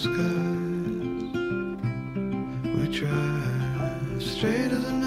skies. We drive straight as an